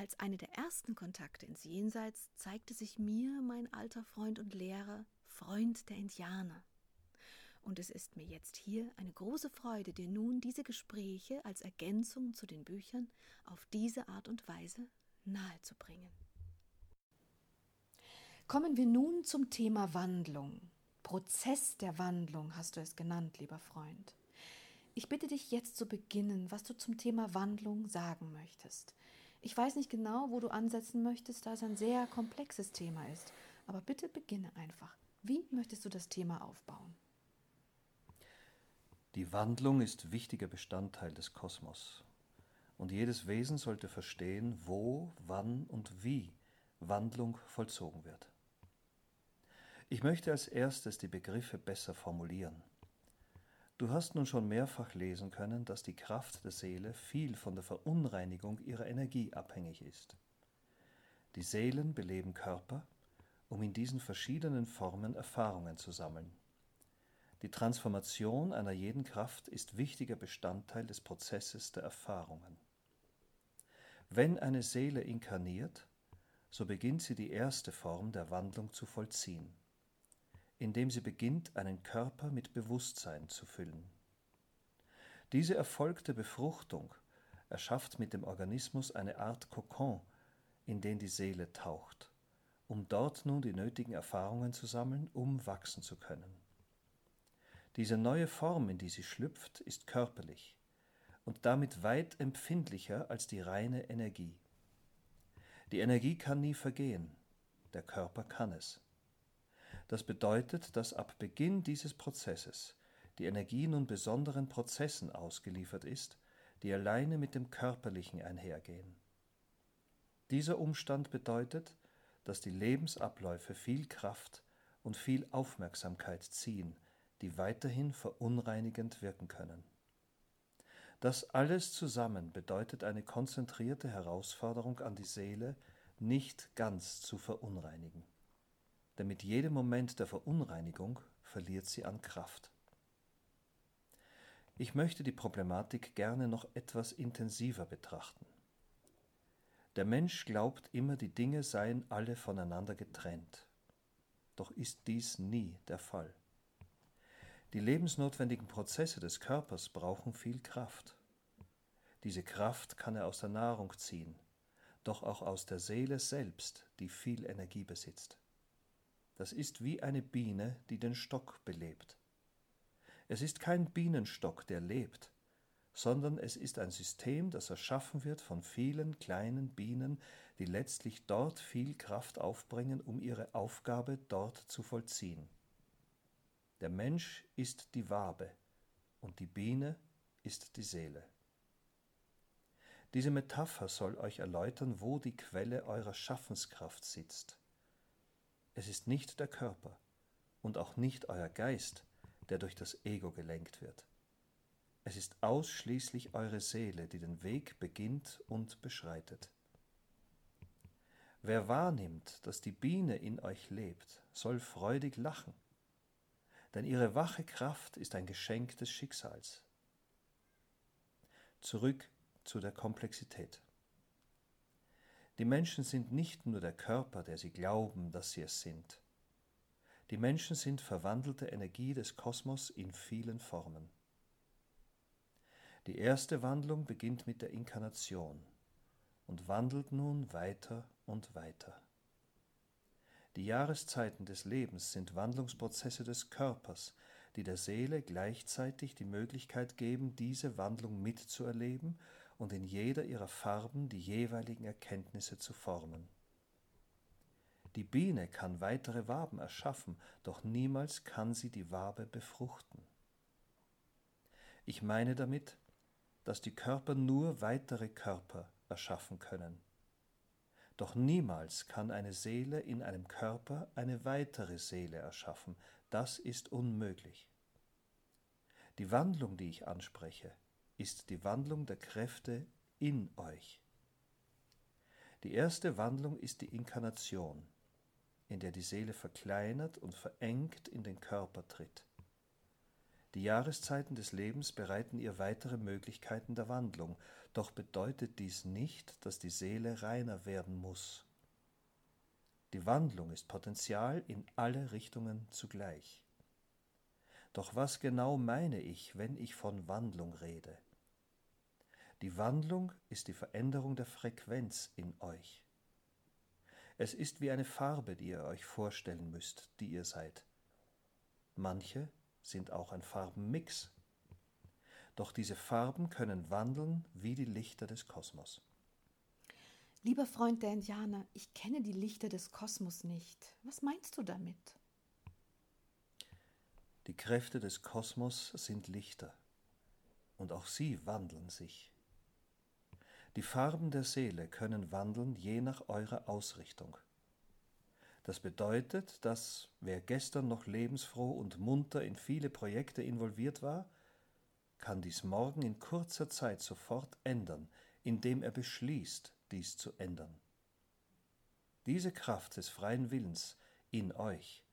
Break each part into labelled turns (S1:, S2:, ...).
S1: Als eine der ersten Kontakte ins Jenseits zeigte sich mir mein alter Freund und Lehrer, Freund der Indianer. Und es ist mir jetzt hier eine große Freude, dir nun diese Gespräche als Ergänzung zu den Büchern auf diese Art und Weise nahezubringen. Kommen wir nun zum Thema Wandlung. Prozess der Wandlung hast du es genannt, lieber Freund. Ich bitte dich jetzt zu beginnen, was du zum Thema Wandlung sagen möchtest. Ich weiß nicht genau, wo du ansetzen möchtest, da es ein sehr komplexes Thema ist. Aber bitte beginne einfach. Wie möchtest du das Thema aufbauen?
S2: Die Wandlung ist wichtiger Bestandteil des Kosmos. Und jedes Wesen sollte verstehen, wo, wann und wie Wandlung vollzogen wird. Ich möchte als erstes die Begriffe besser formulieren. Du hast nun schon mehrfach lesen können, dass die Kraft der Seele viel von der Verunreinigung ihrer Energie abhängig ist. Die Seelen beleben Körper, um in diesen verschiedenen Formen Erfahrungen zu sammeln. Die Transformation einer jeden Kraft ist wichtiger Bestandteil des Prozesses der Erfahrungen. Wenn eine Seele inkarniert, so beginnt sie die erste Form der Wandlung zu vollziehen indem sie beginnt, einen Körper mit Bewusstsein zu füllen. Diese erfolgte Befruchtung erschafft mit dem Organismus eine Art Kokon, in den die Seele taucht, um dort nun die nötigen Erfahrungen zu sammeln, um wachsen zu können. Diese neue Form, in die sie schlüpft, ist körperlich und damit weit empfindlicher als die reine Energie. Die Energie kann nie vergehen, der Körper kann es. Das bedeutet, dass ab Beginn dieses Prozesses die Energie nun besonderen Prozessen ausgeliefert ist, die alleine mit dem Körperlichen einhergehen. Dieser Umstand bedeutet, dass die Lebensabläufe viel Kraft und viel Aufmerksamkeit ziehen, die weiterhin verunreinigend wirken können. Das alles zusammen bedeutet eine konzentrierte Herausforderung an die Seele, nicht ganz zu verunreinigen denn mit jedem Moment der Verunreinigung verliert sie an Kraft. Ich möchte die Problematik gerne noch etwas intensiver betrachten. Der Mensch glaubt immer, die Dinge seien alle voneinander getrennt. Doch ist dies nie der Fall. Die lebensnotwendigen Prozesse des Körpers brauchen viel Kraft. Diese Kraft kann er aus der Nahrung ziehen, doch auch aus der Seele selbst, die viel Energie besitzt. Das ist wie eine Biene, die den Stock belebt. Es ist kein Bienenstock, der lebt, sondern es ist ein System, das erschaffen wird von vielen kleinen Bienen, die letztlich dort viel Kraft aufbringen, um ihre Aufgabe dort zu vollziehen. Der Mensch ist die Wabe und die Biene ist die Seele. Diese Metapher soll euch erläutern, wo die Quelle eurer Schaffenskraft sitzt. Es ist nicht der Körper und auch nicht euer Geist, der durch das Ego gelenkt wird. Es ist ausschließlich eure Seele, die den Weg beginnt und beschreitet. Wer wahrnimmt, dass die Biene in euch lebt, soll freudig lachen, denn ihre wache Kraft ist ein Geschenk des Schicksals. Zurück zu der Komplexität. Die Menschen sind nicht nur der Körper, der sie glauben, dass sie es sind. Die Menschen sind verwandelte Energie des Kosmos in vielen Formen. Die erste Wandlung beginnt mit der Inkarnation und wandelt nun weiter und weiter. Die Jahreszeiten des Lebens sind Wandlungsprozesse des Körpers, die der Seele gleichzeitig die Möglichkeit geben, diese Wandlung mitzuerleben und in jeder ihrer Farben die jeweiligen Erkenntnisse zu formen. Die Biene kann weitere Waben erschaffen, doch niemals kann sie die Wabe befruchten. Ich meine damit, dass die Körper nur weitere Körper erschaffen können. Doch niemals kann eine Seele in einem Körper eine weitere Seele erschaffen. Das ist unmöglich. Die Wandlung, die ich anspreche, ist die Wandlung der Kräfte in euch. Die erste Wandlung ist die Inkarnation, in der die Seele verkleinert und verengt in den Körper tritt. Die Jahreszeiten des Lebens bereiten ihr weitere Möglichkeiten der Wandlung, doch bedeutet dies nicht, dass die Seele reiner werden muss. Die Wandlung ist Potenzial in alle Richtungen zugleich. Doch was genau meine ich, wenn ich von Wandlung rede? Die Wandlung ist die Veränderung der Frequenz in euch. Es ist wie eine Farbe, die ihr euch vorstellen müsst, die ihr seid. Manche sind auch ein Farbenmix. Doch diese Farben können wandeln wie die Lichter des Kosmos.
S1: Lieber Freund der Indianer, ich kenne die Lichter des Kosmos nicht. Was meinst du damit?
S2: Die Kräfte des Kosmos sind Lichter, und auch sie wandeln sich. Die Farben der Seele können wandeln je nach eurer Ausrichtung. Das bedeutet, dass wer gestern noch lebensfroh und munter in viele Projekte involviert war, kann dies morgen in kurzer Zeit sofort ändern, indem er beschließt, dies zu ändern. Diese Kraft des freien Willens in euch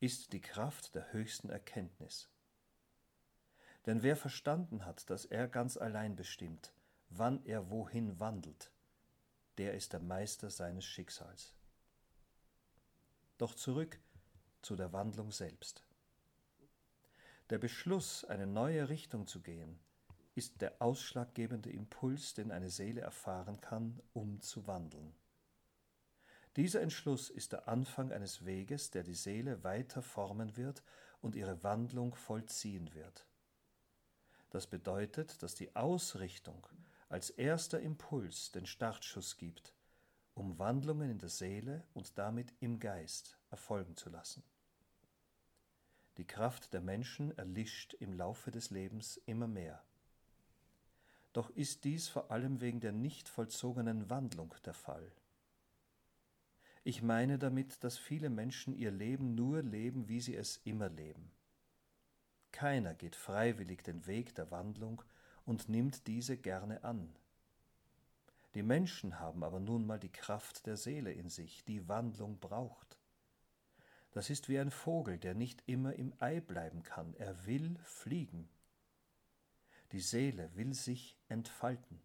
S2: ist die Kraft der höchsten Erkenntnis. Denn wer verstanden hat, dass er ganz allein bestimmt, wann er wohin wandelt, der ist der Meister seines Schicksals. Doch zurück zu der Wandlung selbst. Der Beschluss, eine neue Richtung zu gehen, ist der ausschlaggebende Impuls, den eine Seele erfahren kann, um zu wandeln. Dieser Entschluss ist der Anfang eines Weges, der die Seele weiter formen wird und ihre Wandlung vollziehen wird. Das bedeutet, dass die Ausrichtung als erster Impuls den Startschuss gibt, um Wandlungen in der Seele und damit im Geist erfolgen zu lassen. Die Kraft der Menschen erlischt im Laufe des Lebens immer mehr. Doch ist dies vor allem wegen der nicht vollzogenen Wandlung der Fall. Ich meine damit, dass viele Menschen ihr Leben nur leben, wie sie es immer leben. Keiner geht freiwillig den Weg der Wandlung und nimmt diese gerne an. Die Menschen haben aber nun mal die Kraft der Seele in sich, die Wandlung braucht. Das ist wie ein Vogel, der nicht immer im Ei bleiben kann, er will fliegen. Die Seele will sich entfalten.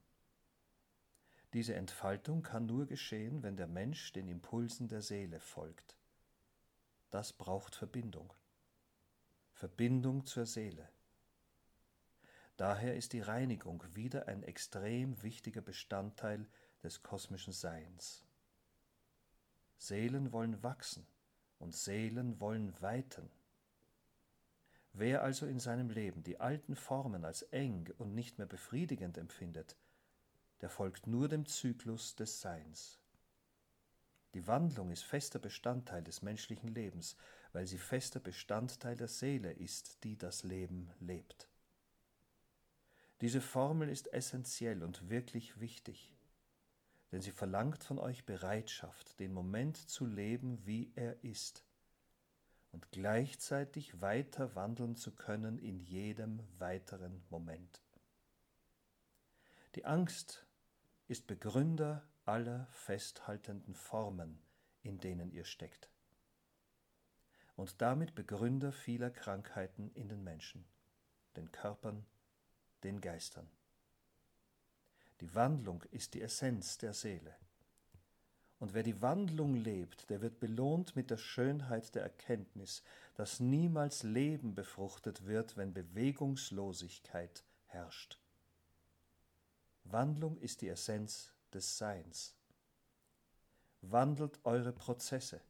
S2: Diese Entfaltung kann nur geschehen, wenn der Mensch den Impulsen der Seele folgt. Das braucht Verbindung. Verbindung zur Seele. Daher ist die Reinigung wieder ein extrem wichtiger Bestandteil des kosmischen Seins. Seelen wollen wachsen und Seelen wollen weiten. Wer also in seinem Leben die alten Formen als eng und nicht mehr befriedigend empfindet, der folgt nur dem Zyklus des Seins. Die Wandlung ist fester Bestandteil des menschlichen Lebens, weil sie fester Bestandteil der Seele ist, die das Leben lebt. Diese Formel ist essentiell und wirklich wichtig, denn sie verlangt von euch Bereitschaft, den Moment zu leben, wie er ist, und gleichzeitig weiter wandeln zu können in jedem weiteren Moment. Die Angst ist Begründer aller festhaltenden Formen, in denen ihr steckt, und damit Begründer vieler Krankheiten in den Menschen, den Körpern den Geistern. Die Wandlung ist die Essenz der Seele. Und wer die Wandlung lebt, der wird belohnt mit der Schönheit der Erkenntnis, dass niemals Leben befruchtet wird, wenn Bewegungslosigkeit herrscht. Wandlung ist die Essenz des Seins. Wandelt eure Prozesse,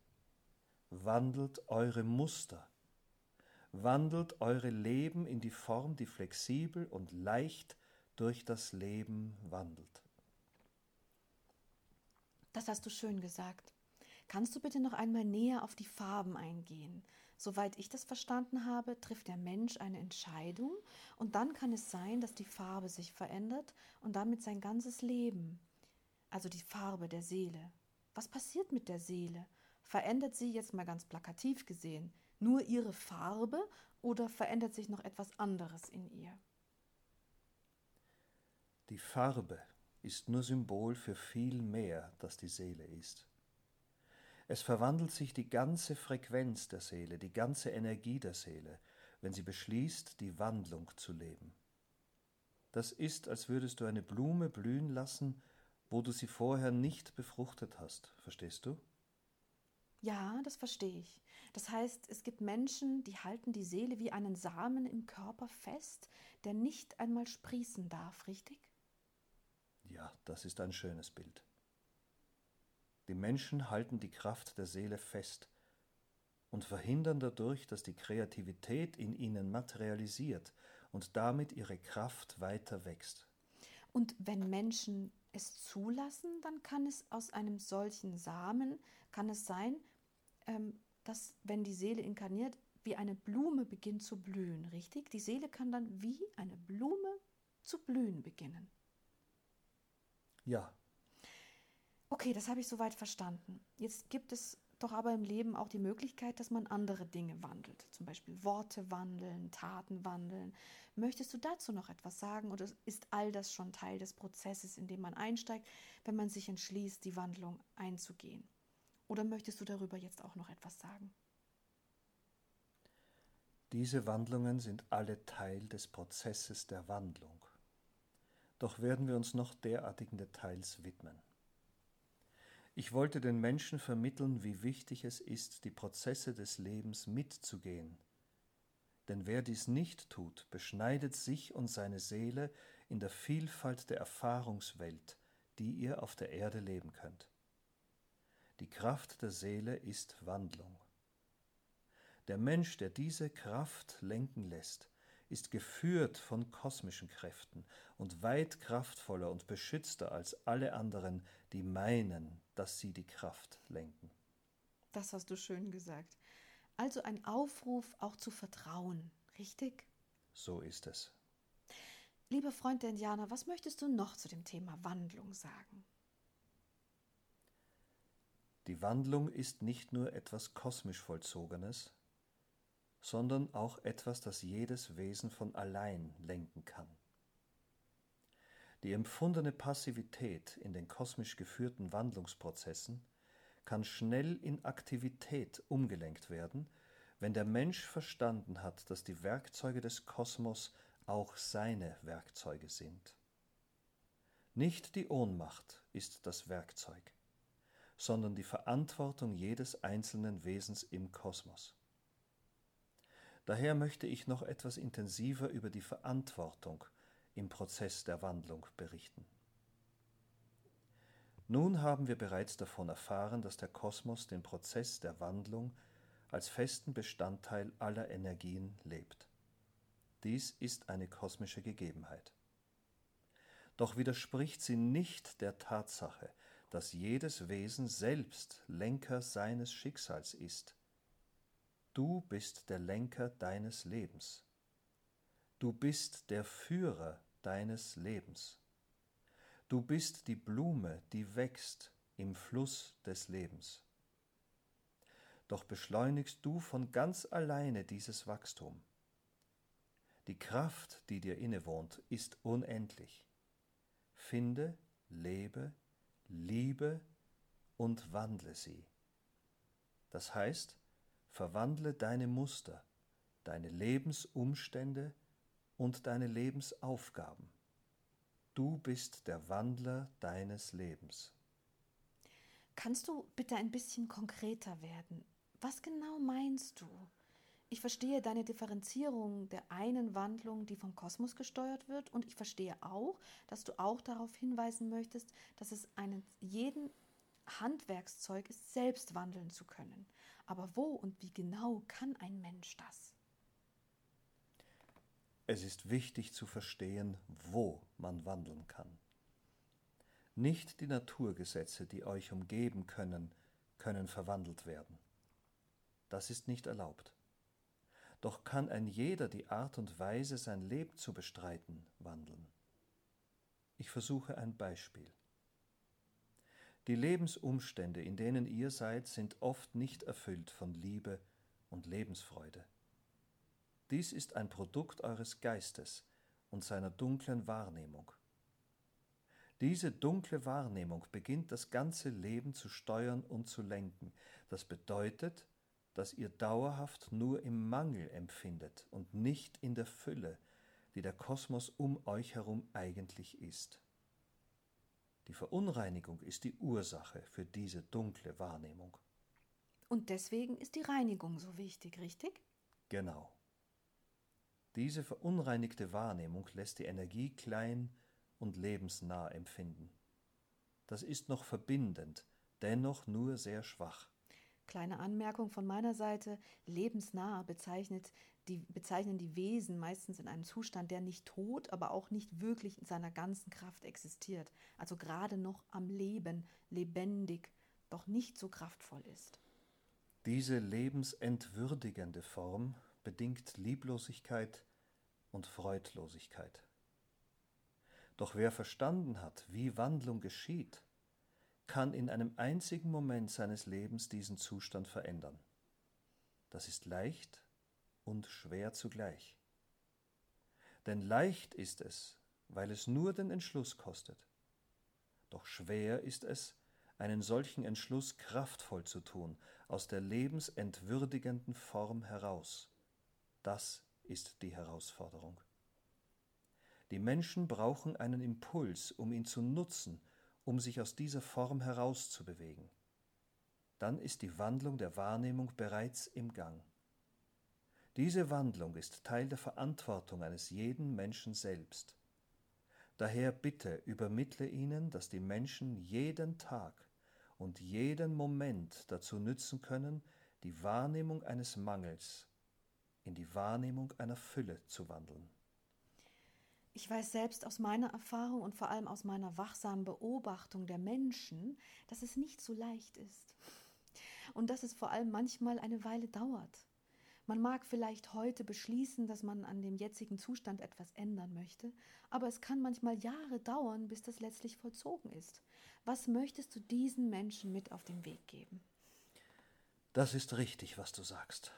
S2: wandelt eure Muster, wandelt eure Leben in die Form, die flexibel und leicht durch das Leben wandelt.
S1: Das hast du schön gesagt. Kannst du bitte noch einmal näher auf die Farben eingehen? Soweit ich das verstanden habe, trifft der Mensch eine Entscheidung und dann kann es sein, dass die Farbe sich verändert und damit sein ganzes Leben, also die Farbe der Seele, Was passiert mit der Seele? Verändert sie jetzt mal ganz plakativ gesehen nur ihre Farbe oder verändert sich noch etwas anderes in ihr?
S2: Die Farbe ist nur Symbol für viel mehr, das die Seele ist. Es verwandelt sich die ganze Frequenz der Seele, die ganze Energie der Seele, wenn sie beschließt, die Wandlung zu leben. Das ist, als würdest du eine Blume blühen lassen, wo du sie vorher nicht befruchtet hast, verstehst du?
S1: Ja, das verstehe ich. Das heißt, es gibt Menschen, die halten die Seele wie einen Samen im Körper fest, der nicht einmal sprießen darf, richtig?
S2: Ja, das ist ein schönes Bild. Die Menschen halten die Kraft der Seele fest und verhindern dadurch, dass die Kreativität in ihnen materialisiert und damit ihre Kraft weiter wächst.
S1: Und wenn Menschen es zulassen, dann kann es aus einem solchen Samen, kann es sein, dass wenn die Seele inkarniert, wie eine Blume beginnt zu blühen, richtig? Die Seele kann dann wie eine Blume zu blühen beginnen.
S2: Ja.
S1: Okay, das habe ich soweit verstanden. Jetzt gibt es doch aber im Leben auch die Möglichkeit, dass man andere Dinge wandelt. Zum Beispiel Worte wandeln, Taten wandeln. Möchtest du dazu noch etwas sagen oder ist all das schon Teil des Prozesses, in dem man einsteigt, wenn man sich entschließt, die Wandlung einzugehen? Oder möchtest du darüber jetzt auch noch etwas sagen?
S2: Diese Wandlungen sind alle Teil des Prozesses der Wandlung. Doch werden wir uns noch derartigen Details widmen. Ich wollte den Menschen vermitteln, wie wichtig es ist, die Prozesse des Lebens mitzugehen. Denn wer dies nicht tut, beschneidet sich und seine Seele in der Vielfalt der Erfahrungswelt, die ihr auf der Erde leben könnt. Die Kraft der Seele ist Wandlung. Der Mensch, der diese Kraft lenken lässt, ist geführt von kosmischen Kräften und weit kraftvoller und beschützter als alle anderen, die meinen, dass sie die Kraft lenken.
S1: Das hast du schön gesagt. Also ein Aufruf auch zu vertrauen, richtig?
S2: So ist es.
S1: Lieber Freund der Indianer, was möchtest du noch zu dem Thema Wandlung sagen?
S2: Die Wandlung ist nicht nur etwas kosmisch Vollzogenes, sondern auch etwas, das jedes Wesen von allein lenken kann. Die empfundene Passivität in den kosmisch geführten Wandlungsprozessen kann schnell in Aktivität umgelenkt werden, wenn der Mensch verstanden hat, dass die Werkzeuge des Kosmos auch seine Werkzeuge sind. Nicht die Ohnmacht ist das Werkzeug, sondern die Verantwortung jedes einzelnen Wesens im Kosmos. Daher möchte ich noch etwas intensiver über die Verantwortung im Prozess der Wandlung berichten. Nun haben wir bereits davon erfahren, dass der Kosmos den Prozess der Wandlung als festen Bestandteil aller Energien lebt. Dies ist eine kosmische Gegebenheit. Doch widerspricht sie nicht der Tatsache, dass jedes Wesen selbst Lenker seines Schicksals ist Du bist der Lenker deines Lebens. Du bist der Führer deines Lebens. Du bist die Blume, die wächst im Fluss des Lebens. Doch beschleunigst du von ganz alleine dieses Wachstum. Die Kraft, die dir innewohnt, ist unendlich. Finde, lebe, liebe und wandle sie. Das heißt, verwandle deine Muster, deine Lebensumstände und deine Lebensaufgaben. Du bist der Wandler deines Lebens.
S1: Kannst du bitte ein bisschen konkreter werden? Was genau meinst du? Ich verstehe deine Differenzierung der einen Wandlung, die vom Kosmos gesteuert wird, und ich verstehe auch, dass du auch darauf hinweisen möchtest, dass es einen jeden Handwerkszeug ist, selbst wandeln zu können. Aber wo und wie genau kann ein Mensch das?
S2: Es ist wichtig zu verstehen, wo man wandeln kann. Nicht die Naturgesetze, die euch umgeben können, können verwandelt werden. Das ist nicht erlaubt. Doch kann ein jeder die Art und Weise, sein Leben zu bestreiten, wandeln. Ich versuche ein Beispiel. Die Lebensumstände, in denen ihr seid, sind oft nicht erfüllt von Liebe und Lebensfreude. Dies ist ein Produkt eures Geistes und seiner dunklen Wahrnehmung. Diese dunkle Wahrnehmung beginnt das ganze Leben zu steuern und zu lenken. Das bedeutet, dass ihr dauerhaft nur im Mangel empfindet und nicht in der Fülle, die der Kosmos um euch herum eigentlich ist. Die Verunreinigung ist die Ursache für diese dunkle Wahrnehmung.
S1: Und deswegen ist die Reinigung so wichtig, richtig?
S2: Genau. Diese verunreinigte Wahrnehmung lässt die Energie klein und lebensnah empfinden. Das ist noch verbindend, dennoch nur sehr schwach.
S1: Kleine Anmerkung von meiner Seite: lebensnah bezeichnet die, bezeichnen die Wesen meistens in einem Zustand, der nicht tot, aber auch nicht wirklich in seiner ganzen Kraft existiert, also gerade noch am Leben, lebendig, doch nicht so kraftvoll ist.
S2: Diese lebensentwürdigende Form bedingt Lieblosigkeit und Freudlosigkeit. Doch wer verstanden hat, wie Wandlung geschieht, kann in einem einzigen Moment seines Lebens diesen Zustand verändern. Das ist leicht und schwer zugleich. Denn leicht ist es, weil es nur den Entschluss kostet. Doch schwer ist es, einen solchen Entschluss kraftvoll zu tun, aus der lebensentwürdigenden Form heraus. Das ist die Herausforderung. Die Menschen brauchen einen Impuls, um ihn zu nutzen, um sich aus dieser Form herauszubewegen. Dann ist die Wandlung der Wahrnehmung bereits im Gang. Diese Wandlung ist Teil der Verantwortung eines jeden Menschen selbst. Daher bitte übermittle ihnen, dass die Menschen jeden Tag und jeden Moment dazu nützen können, die Wahrnehmung eines Mangels in die Wahrnehmung einer Fülle zu wandeln.
S1: Ich weiß selbst aus meiner Erfahrung und vor allem aus meiner wachsamen Beobachtung der Menschen, dass es nicht so leicht ist und dass es vor allem manchmal eine Weile dauert. Man mag vielleicht heute beschließen, dass man an dem jetzigen Zustand etwas ändern möchte, aber es kann manchmal Jahre dauern, bis das letztlich vollzogen ist. Was möchtest du diesen Menschen mit auf den Weg geben?
S2: Das ist richtig, was du sagst.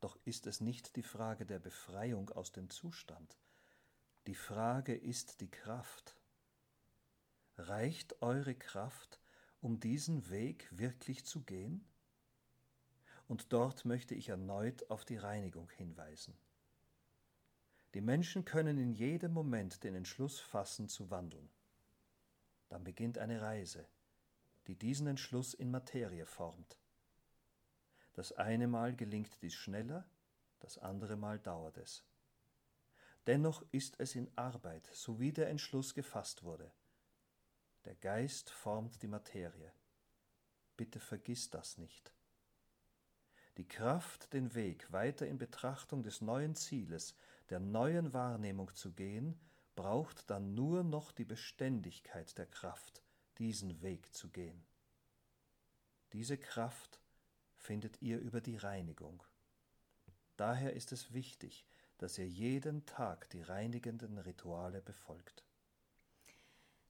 S2: Doch ist es nicht die Frage der Befreiung aus dem Zustand. Die Frage ist die Kraft. Reicht eure Kraft, um diesen Weg wirklich zu gehen? und dort möchte ich erneut auf die Reinigung hinweisen. Die Menschen können in jedem Moment den Entschluss fassen zu wandeln. Dann beginnt eine Reise, die diesen Entschluss in Materie formt. Das eine Mal gelingt dies schneller, das andere Mal dauert es. Dennoch ist es in Arbeit, so wie der Entschluss gefasst wurde. Der Geist formt die Materie. Bitte vergiss das nicht. Die Kraft, den Weg weiter in Betrachtung des neuen Zieles, der neuen Wahrnehmung zu gehen, braucht dann nur noch die Beständigkeit der Kraft, diesen Weg zu gehen. Diese Kraft findet ihr über die Reinigung. Daher ist es wichtig, dass ihr jeden Tag die reinigenden Rituale befolgt.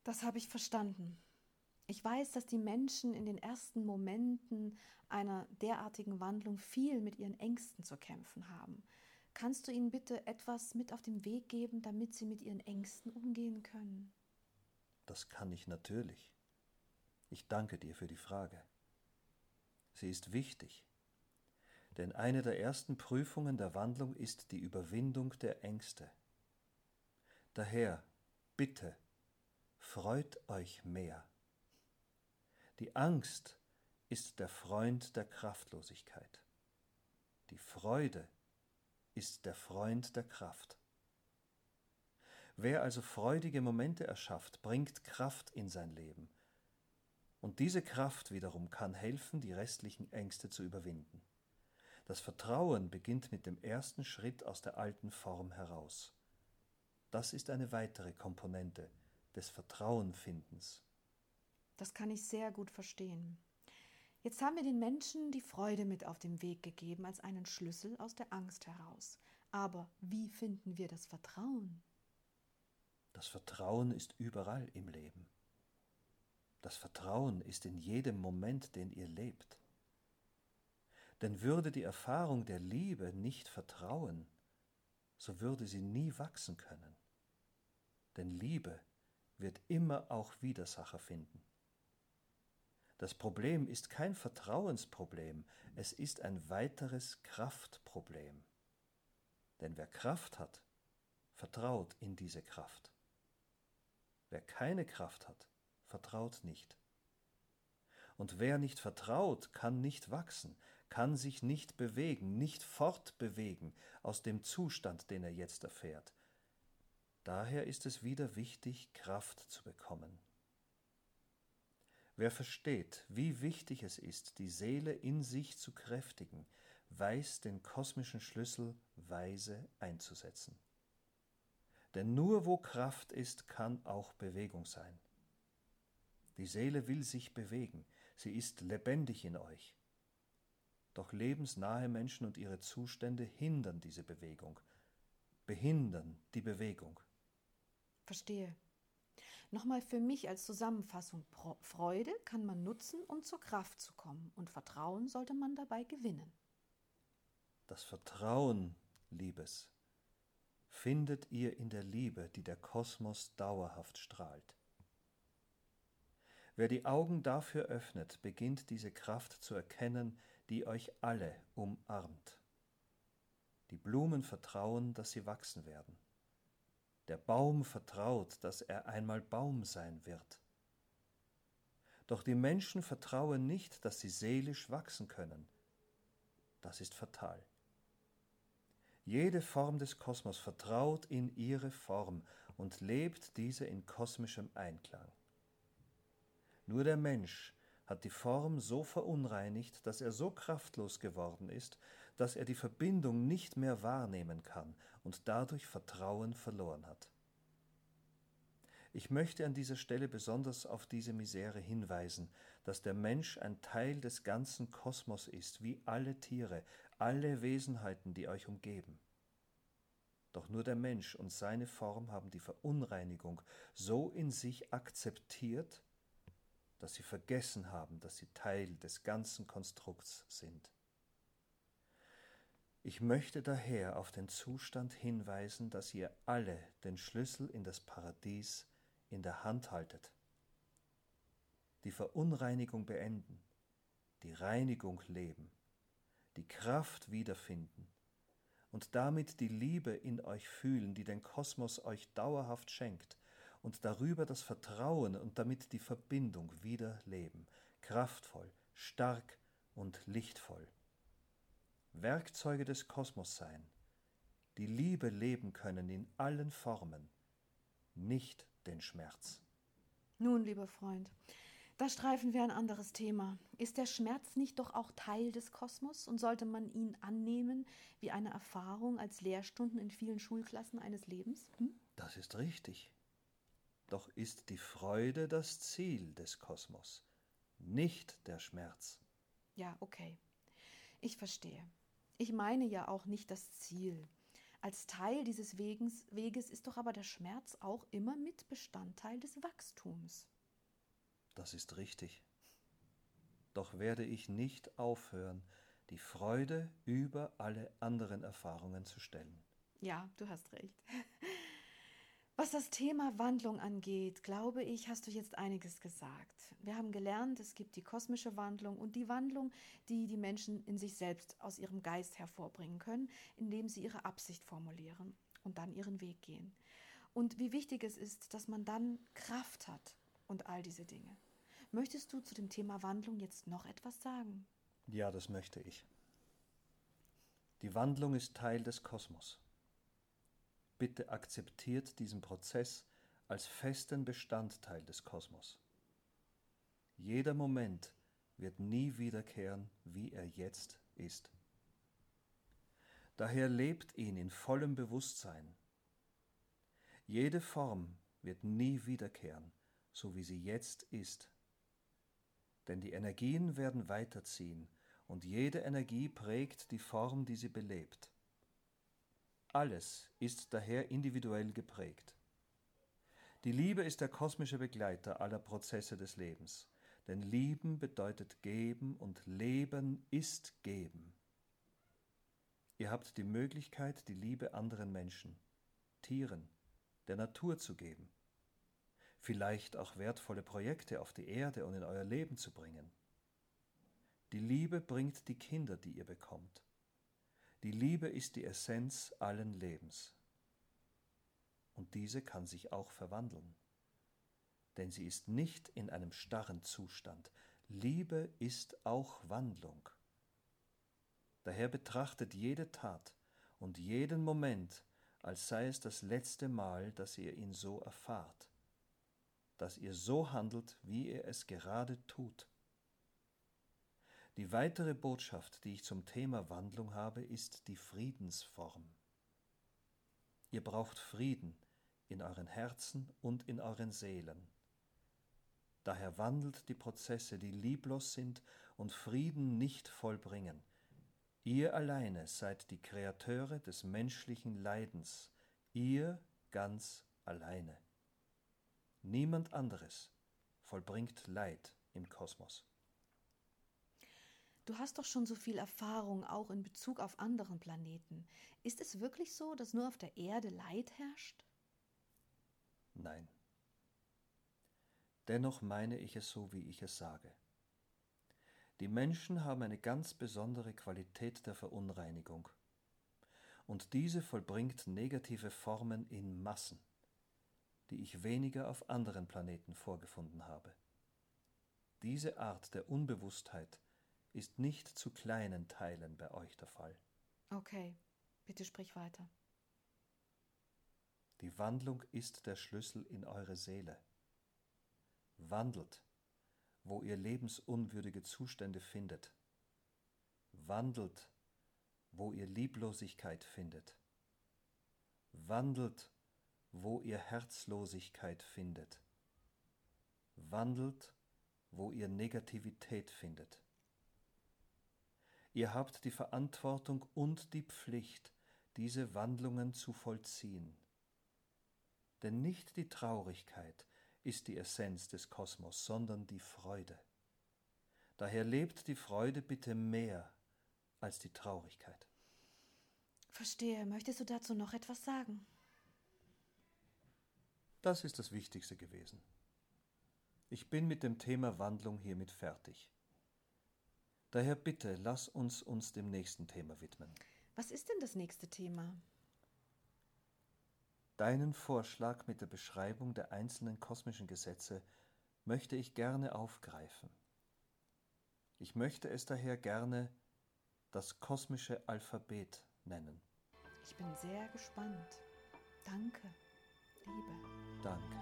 S1: Das habe ich verstanden. Ich weiß, dass die Menschen in den ersten Momenten einer derartigen Wandlung viel mit ihren Ängsten zu kämpfen haben. Kannst du ihnen bitte etwas mit auf den Weg geben, damit sie mit ihren Ängsten umgehen können?
S2: Das kann ich natürlich. Ich danke dir für die Frage. Sie ist wichtig, denn eine der ersten Prüfungen der Wandlung ist die Überwindung der Ängste. Daher, bitte, freut euch mehr. Die Angst ist der Freund der Kraftlosigkeit. Die Freude ist der Freund der Kraft. Wer also freudige Momente erschafft, bringt Kraft in sein Leben. Und diese Kraft wiederum kann helfen, die restlichen Ängste zu überwinden. Das Vertrauen beginnt mit dem ersten Schritt aus der alten Form heraus. Das ist eine weitere Komponente des Vertrauenfindens.
S1: Das kann ich sehr gut verstehen. Jetzt haben wir den Menschen die Freude mit auf den Weg gegeben als einen Schlüssel aus der Angst heraus. Aber wie finden wir das Vertrauen?
S2: Das Vertrauen ist überall im Leben. Das Vertrauen ist in jedem Moment, den ihr lebt. Denn würde die Erfahrung der Liebe nicht vertrauen, so würde sie nie wachsen können. Denn Liebe wird immer auch Widersacher finden. Das Problem ist kein Vertrauensproblem, es ist ein weiteres Kraftproblem. Denn wer Kraft hat, vertraut in diese Kraft. Wer keine Kraft hat, vertraut nicht. Und wer nicht vertraut, kann nicht wachsen, kann sich nicht bewegen, nicht fortbewegen aus dem Zustand, den er jetzt erfährt. Daher ist es wieder wichtig, Kraft zu bekommen. Wer versteht, wie wichtig es ist, die Seele in sich zu kräftigen, weiß den kosmischen Schlüssel weise einzusetzen. Denn nur wo Kraft ist, kann auch Bewegung sein. Die Seele will sich bewegen, sie ist lebendig in euch. Doch lebensnahe Menschen und ihre Zustände hindern diese Bewegung, behindern die Bewegung.
S1: Verstehe. Nochmal für mich als Zusammenfassung. Freude kann man nutzen, um zur Kraft zu kommen, und Vertrauen sollte man dabei gewinnen.
S2: Das Vertrauen, Liebes, findet ihr in der Liebe, die der Kosmos dauerhaft strahlt. Wer die Augen dafür öffnet, beginnt diese Kraft zu erkennen, die euch alle umarmt. Die Blumen vertrauen, dass sie wachsen werden. Der Baum vertraut, dass er einmal Baum sein wird. Doch die Menschen vertrauen nicht, dass sie seelisch wachsen können. Das ist fatal. Jede Form des Kosmos vertraut in ihre Form und lebt diese in kosmischem Einklang. Nur der Mensch hat die Form so verunreinigt, dass er so kraftlos geworden ist, dass er die Verbindung nicht mehr wahrnehmen kann und dadurch Vertrauen verloren hat. Ich möchte an dieser Stelle besonders auf diese Misere hinweisen, dass der Mensch ein Teil des ganzen Kosmos ist, wie alle Tiere, alle Wesenheiten, die euch umgeben. Doch nur der Mensch und seine Form haben die Verunreinigung so in sich akzeptiert, dass sie vergessen haben, dass sie Teil des ganzen Konstrukts sind. Ich möchte daher auf den Zustand hinweisen, dass ihr alle den Schlüssel in das Paradies in der Hand haltet. Die Verunreinigung beenden, die Reinigung leben, die Kraft wiederfinden und damit die Liebe in euch fühlen, die den Kosmos euch dauerhaft schenkt, und darüber das Vertrauen und damit die Verbindung wieder leben, kraftvoll, stark und lichtvoll. Werkzeuge des Kosmos sein, die Liebe leben können in allen Formen, nicht den Schmerz.
S1: Nun, lieber Freund, da streifen wir ein anderes Thema. Ist der Schmerz nicht doch auch Teil des Kosmos und sollte man ihn annehmen wie eine Erfahrung als Lehrstunden in vielen Schulklassen eines Lebens? Hm?
S2: Das ist richtig. Doch ist die Freude das Ziel des Kosmos, nicht der Schmerz.
S1: Ja, okay. Ich verstehe. Ich meine ja auch nicht das Ziel. Als Teil dieses Weges, Weges ist doch aber der Schmerz auch immer mit Bestandteil des Wachstums.
S2: Das ist richtig. Doch werde ich nicht aufhören, die Freude über alle anderen Erfahrungen zu stellen.
S1: Ja, du hast recht. Was das Thema Wandlung angeht, glaube ich, hast du jetzt einiges gesagt. Wir haben gelernt, es gibt die kosmische Wandlung und die Wandlung, die die Menschen in sich selbst aus ihrem Geist hervorbringen können, indem sie ihre Absicht formulieren und dann ihren Weg gehen. Und wie wichtig es ist, dass man dann Kraft hat und all diese Dinge. Möchtest du zu dem Thema Wandlung jetzt noch etwas sagen?
S2: Ja, das möchte ich. Die Wandlung ist Teil des Kosmos. Bitte akzeptiert diesen Prozess als festen Bestandteil des Kosmos. Jeder Moment wird nie wiederkehren, wie er jetzt ist. Daher lebt ihn in vollem Bewusstsein. Jede Form wird nie wiederkehren, so wie sie jetzt ist. Denn die Energien werden weiterziehen, und jede Energie prägt die Form, die sie belebt. Alles ist daher individuell geprägt. Die Liebe ist der kosmische Begleiter aller Prozesse des Lebens. Denn lieben bedeutet geben und Leben ist geben. Ihr habt die Möglichkeit, die Liebe anderen Menschen, Tieren, der Natur zu geben. Vielleicht auch wertvolle Projekte auf die Erde und in euer Leben zu bringen. Die Liebe bringt die Kinder, die ihr bekommt. Die Liebe ist die Essenz allen Lebens. Und diese kann sich auch verwandeln. Denn sie ist nicht in einem starren Zustand. Liebe ist auch Wandlung. Daher betrachtet jede Tat und jeden Moment, als sei es das letzte Mal, dass ihr ihn so erfahrt, dass ihr so handelt, wie ihr es gerade tut. Die weitere Botschaft, die ich zum Thema Wandlung habe, ist die Friedensform. Ihr braucht Frieden in euren Herzen und in euren Seelen. Daher wandelt die Prozesse, die lieblos sind und Frieden nicht vollbringen, Ihr alleine seid die Kreateure des menschlichen Leidens, ihr ganz alleine. Niemand anderes vollbringt Leid im Kosmos.
S1: Du hast doch schon so viel Erfahrung auch in Bezug auf anderen Planeten. Ist es wirklich so, dass nur auf der Erde Leid herrscht?
S2: Nein. Dennoch meine ich es so, wie ich es sage. Die Menschen haben eine ganz besondere Qualität der Verunreinigung. Und diese vollbringt negative Formen in Massen, die ich weniger auf anderen Planeten vorgefunden habe. Diese Art der Unbewusstheit ist nicht zu kleinen Teilen bei euch der Fall.
S1: Okay, bitte sprich weiter.
S2: Die Wandlung ist der Schlüssel in eure Seele. Wandelt wo ihr lebensunwürdige Zustände findet. Wandelt, wo ihr Lieblosigkeit findet. Wandelt, wo ihr Herzlosigkeit findet. Wandelt, wo ihr Negativität findet. Ihr habt die Verantwortung und die Pflicht, diese Wandlungen zu vollziehen. Denn nicht die Traurigkeit, ist die Essenz des Kosmos, sondern die Freude. Daher lebt die Freude bitte mehr als die Traurigkeit.
S1: Verstehe. Möchtest du dazu noch etwas sagen?
S2: Das ist das Wichtigste gewesen. Ich bin mit dem Thema Wandlung hiermit fertig. Daher bitte, lass uns uns dem nächsten Thema widmen.
S1: Was ist denn das nächste Thema?
S2: Deinen Vorschlag mit der Beschreibung der einzelnen kosmischen Gesetze möchte ich gerne aufgreifen. Ich möchte es daher gerne das kosmische Alphabet nennen.
S1: Ich bin sehr gespannt. Danke, Liebe.
S2: Danke,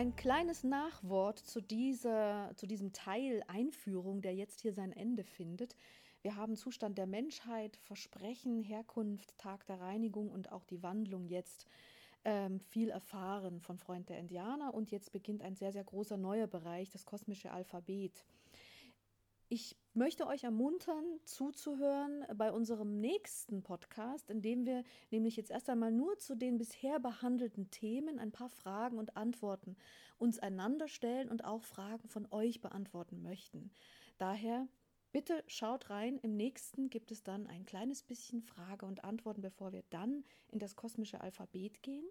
S1: Ein kleines Nachwort zu, dieser, zu diesem Teil Einführung, der jetzt hier sein Ende findet. Wir haben Zustand der Menschheit, Versprechen, Herkunft, Tag der Reinigung und auch die Wandlung jetzt ähm, viel erfahren von Freund der Indianer. Und jetzt beginnt ein sehr, sehr großer neuer Bereich, das kosmische Alphabet. Ich möchte euch ermuntern, zuzuhören bei unserem nächsten Podcast, in dem wir nämlich jetzt erst einmal nur zu den bisher behandelten Themen ein paar Fragen und Antworten uns einander stellen und auch Fragen von euch beantworten möchten. Daher bitte schaut rein. Im nächsten gibt es dann ein kleines bisschen Frage und Antworten, bevor wir dann in das kosmische Alphabet gehen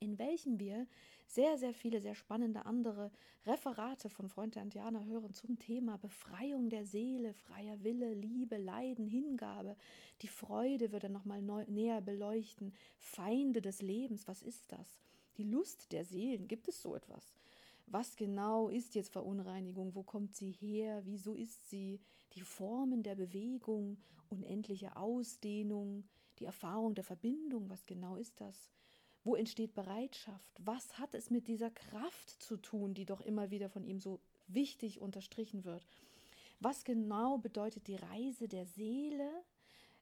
S1: in welchem wir sehr, sehr viele, sehr spannende andere Referate von Freund der Indianer hören zum Thema Befreiung der Seele, freier Wille, Liebe, Leiden, Hingabe. Die Freude wird er nochmal näher beleuchten. Feinde des Lebens, was ist das? Die Lust der Seelen, gibt es so etwas? Was genau ist jetzt Verunreinigung? Wo kommt sie her? Wieso ist sie? Die Formen der Bewegung, unendliche Ausdehnung, die Erfahrung der Verbindung, was genau ist das? Wo entsteht Bereitschaft? Was hat es mit dieser Kraft zu tun, die doch immer wieder von ihm so wichtig unterstrichen wird? Was genau bedeutet die Reise der Seele?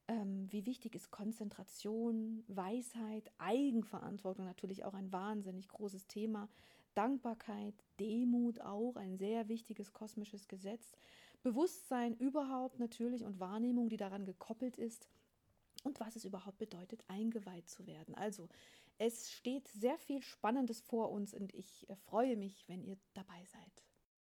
S1: Ähm, wie wichtig ist Konzentration, Weisheit, Eigenverantwortung, natürlich auch ein wahnsinnig großes Thema Dankbarkeit, Demut auch, ein sehr wichtiges kosmisches Gesetz, Bewusstsein überhaupt natürlich und Wahrnehmung, die daran gekoppelt ist und was es überhaupt bedeutet, eingeweiht zu werden. Also es steht sehr viel Spannendes vor uns und ich äh, freue mich, wenn ihr dabei seid.